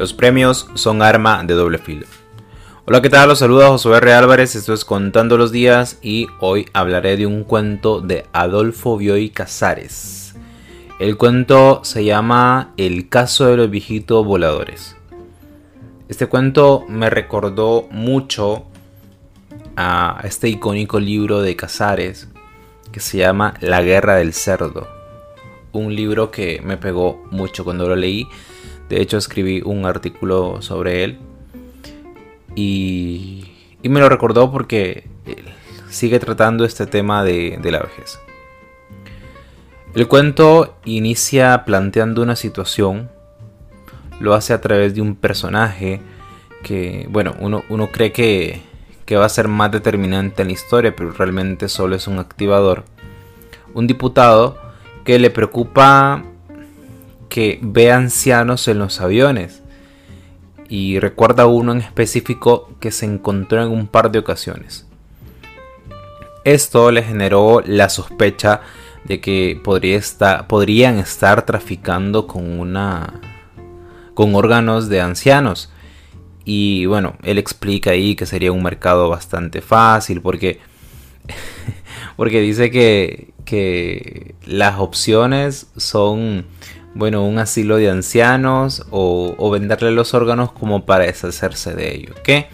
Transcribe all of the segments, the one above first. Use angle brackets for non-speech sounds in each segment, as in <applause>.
Los premios son arma de doble filo. Hola, ¿qué tal? Los saluda Josué R. Álvarez, esto es Contando los Días y hoy hablaré de un cuento de Adolfo Bioy Casares. El cuento se llama El caso de los viejitos voladores. Este cuento me recordó mucho a este icónico libro de Casares que se llama La guerra del cerdo. Un libro que me pegó mucho cuando lo leí de hecho, escribí un artículo sobre él. Y, me lo recordó porque sigue tratando este tema de, de la vejez. El cuento inicia planteando una situación. Lo hace a través de un personaje que, bueno, uno, uno cree que, que va a ser más determinante en la historia, pero realmente solo es un activador. Un diputado que le preocupa que ve ancianos en los aviones. Y recuerda uno en específico que se encontró en un par de ocasiones. Esto le generó la sospecha de que podría estar, podrían estar traficando con una con órganos de ancianos. Y bueno, él explica ahí que sería un mercado bastante fácil porque <laughs> porque dice que, que las opciones son bueno, un asilo de ancianos o, venderle los órganos como para deshacerse de ellos. Que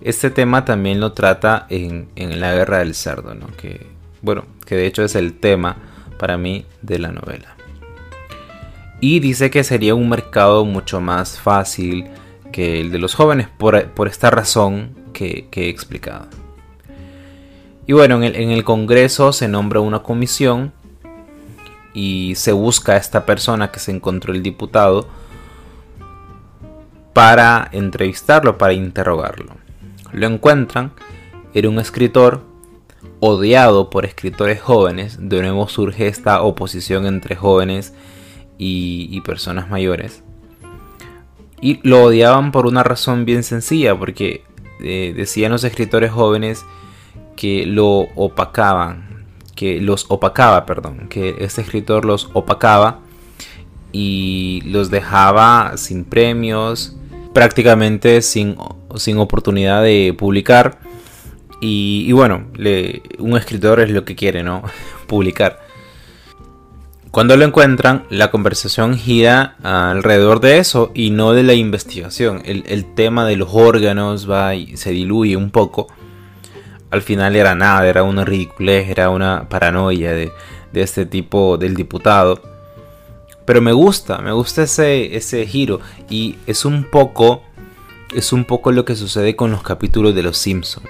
este tema también lo trata en, la guerra del cerdo, ¿no? que, bueno, que de hecho es el tema para mí de la novela. Y dice que sería un mercado mucho más fácil que el de los jóvenes por, esta razón que, he explicado. Y bueno, en el, en el Congreso se nombra una comisión y se busca a esta persona que se encontró el diputado para entrevistarlo, para interrogarlo. Lo encuentran, era un escritor odiado por escritores jóvenes, de nuevo surge esta oposición entre jóvenes y, personas mayores. Y lo odiaban por una razón bien sencilla, porque eh, decían los escritores jóvenes que lo opacaban, que los opacaba, perdón, que este escritor los opacaba y los dejaba sin premios, prácticamente sin, sin oportunidad de publicar. Y, bueno, un escritor es lo que quiere, ¿no? <laughs> publicar. Cuando lo encuentran, la conversación gira alrededor de eso y no de la investigación. El, el tema de los órganos va y se diluye un poco al final era nada, era una ridiculez, era una paranoia de, este tipo del diputado. Pero me gusta, me gusta ese, ese giro. Y es un poco. Es un poco lo que sucede con los capítulos de los Simpsons.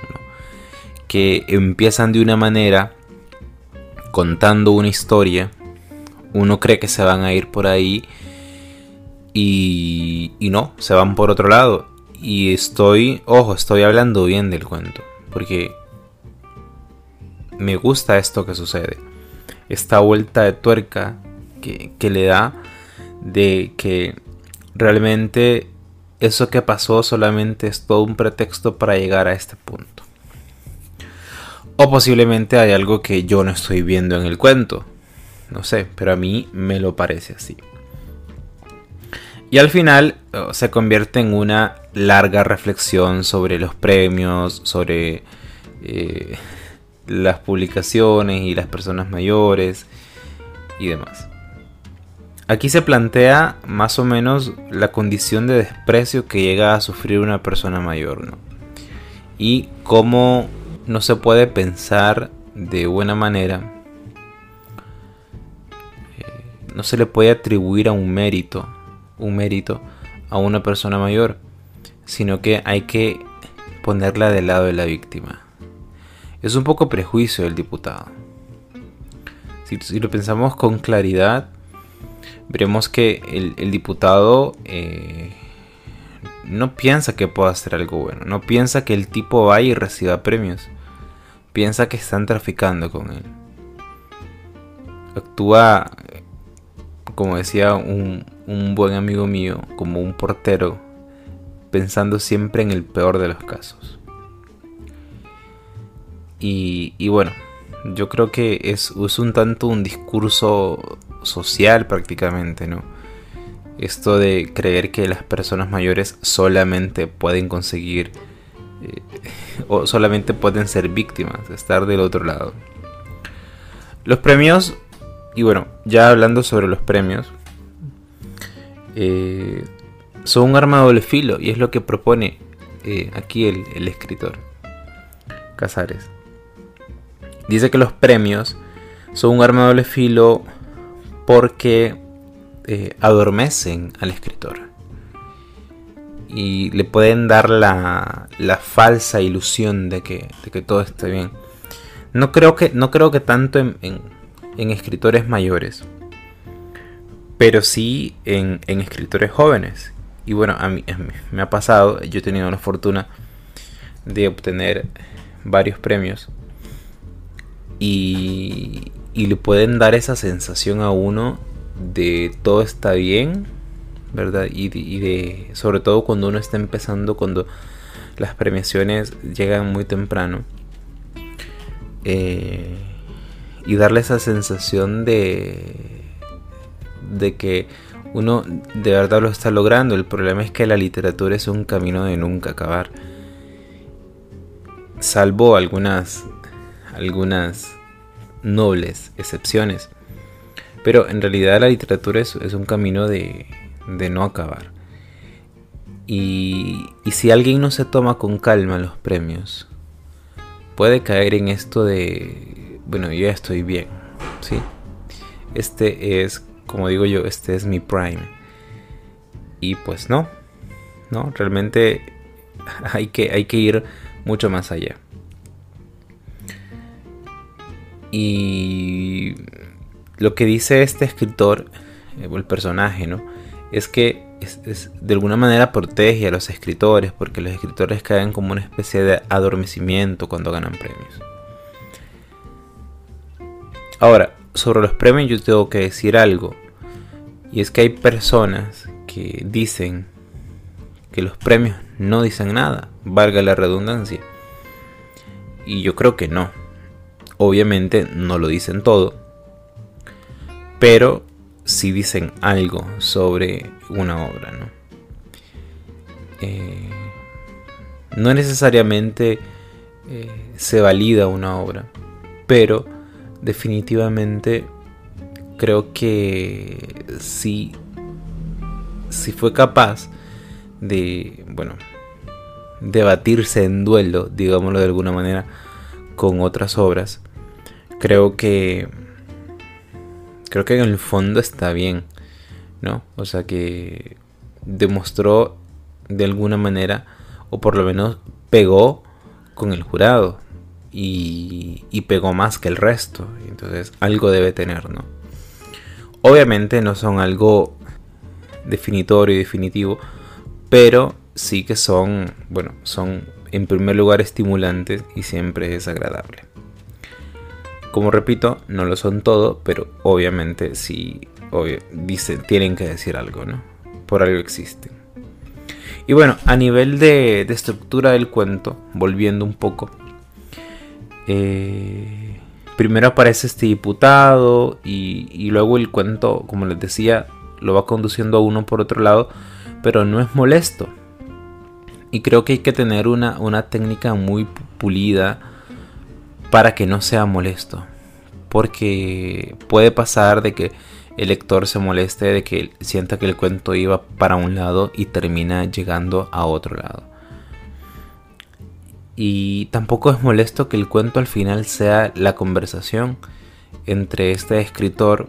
Que empiezan de una manera. Contando una historia. Uno cree que se van a ir por ahí. Y, y no, se van por otro lado. Y estoy, ojo, estoy hablando bien del cuento. Porque me gusta esto que sucede. Esta vuelta de tuerca que, le da de que realmente eso que pasó solamente es todo un pretexto para llegar a este punto. O posiblemente hay algo que yo no estoy viendo en el cuento. No sé, pero a mí me lo parece así. Y al final oh, se convierte en una larga reflexión sobre los premios, sobre eh, las publicaciones y las personas mayores y demás. Aquí se plantea más o menos la condición de desprecio que llega a sufrir una persona mayor, ¿no? Y cómo no se puede pensar de buena manera, eh, no se le puede atribuir a un mérito, un mérito a una persona mayor, sino que hay que ponerla del lado de la víctima. Es un poco prejuicio del diputado. Si, lo pensamos con claridad, veremos que el, diputado eh, no piensa que pueda hacer algo bueno, no piensa que el tipo vaya y reciba premios, piensa que están traficando con él. Actúa, como decía un, un buen amigo mío, como un portero, pensando siempre en el peor de los casos. Y, bueno, yo creo que es, un tanto un discurso social prácticamente, ¿no? esto de creer que las personas mayores solamente pueden conseguir eh, <laughs> o solamente pueden ser víctimas, estar del otro lado. Los premios, y bueno, ya hablando sobre los premios, eh, son un arma de filo y es lo que propone eh, aquí el escritor Casares. Dice que los premios son un arma doble filo porque eh, adormecen al escritor y le pueden dar la, la falsa ilusión de que, de que, todo esté bien. No creo que, no creo que tanto en, en, escritores mayores, pero sí en, en, escritores jóvenes. Y bueno, a a mí me ha pasado, yo he tenido la fortuna de obtener varios premios y, le pueden dar esa sensación a uno de todo está bien, ¿verdad? Y de, sobre todo cuando uno está empezando, cuando las premiaciones llegan muy temprano. Eh, y darle esa sensación de, de que uno de verdad lo está logrando. El problema es que la literatura es un camino de nunca acabar. Salvo algunas, algunas nobles excepciones. Pero en realidad la literatura es, un camino de, no acabar. Y, si alguien no se toma con calma los premios, puede caer en esto de, bueno, yo ya estoy bien, ¿sí? Este es, como digo yo, este es mi prime. Y pues no, no, realmente <laughs> hay que, hay que ir mucho más allá. Y lo que dice este escritor, eh, o el personaje, ¿no? Es que de alguna manera protege a los escritores, porque los escritores caen como una especie de adormecimiento cuando ganan premios. Ahora, sobre los premios yo tengo que decir algo. Y es que hay personas que dicen que los premios no dicen nada, valga la redundancia. Y yo creo que no. Obviamente no lo dicen todo, pero si dicen algo sobre una obra, ¿no? Eh, no necesariamente eh, se valida una obra, pero definitivamente creo que si, si fue capaz de, bueno, debatirse en duelo, digámoslo de alguna manera, con otras obras, creo que creo que en el fondo está bien, ¿no? O sea que demostró de alguna manera, o por lo menos pegó con el jurado y, y pegó más que el resto. Entonces algo debe tener, ¿no? Obviamente no son algo definitorio y definitivo, pero sí que son, bueno, son en primer lugar estimulantes y siempre es agradable. Como repito, no lo son todo, pero obviamente sí dicen, tienen que decir algo, ¿no? Por algo existen. Y bueno, a nivel de, estructura del cuento, volviendo un poco, eh, primero aparece este diputado y, luego el cuento, como les decía, lo va conduciendo a uno por otro lado, pero no es molesto. Y creo que hay que tener una, una técnica muy pulida para que no sea molesto. Porque puede pasar de que el lector se moleste, de que sienta que el cuento iba para un lado y termina llegando a otro lado. Y tampoco es molesto que el cuento al final sea la conversación entre este escritor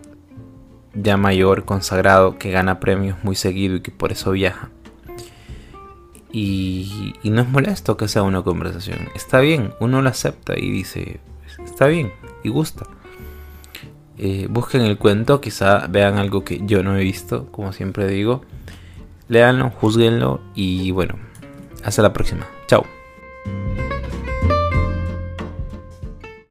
ya mayor, consagrado, que gana premios muy seguido y que por eso viaja. Y, no es molesto que sea una conversación. Está bien, uno lo acepta y dice, está bien, y gusta. Eh, busquen el cuento, quizá vean algo que yo no he visto, como siempre digo. Leanlo, juzguenlo y bueno, hasta la próxima. Chao.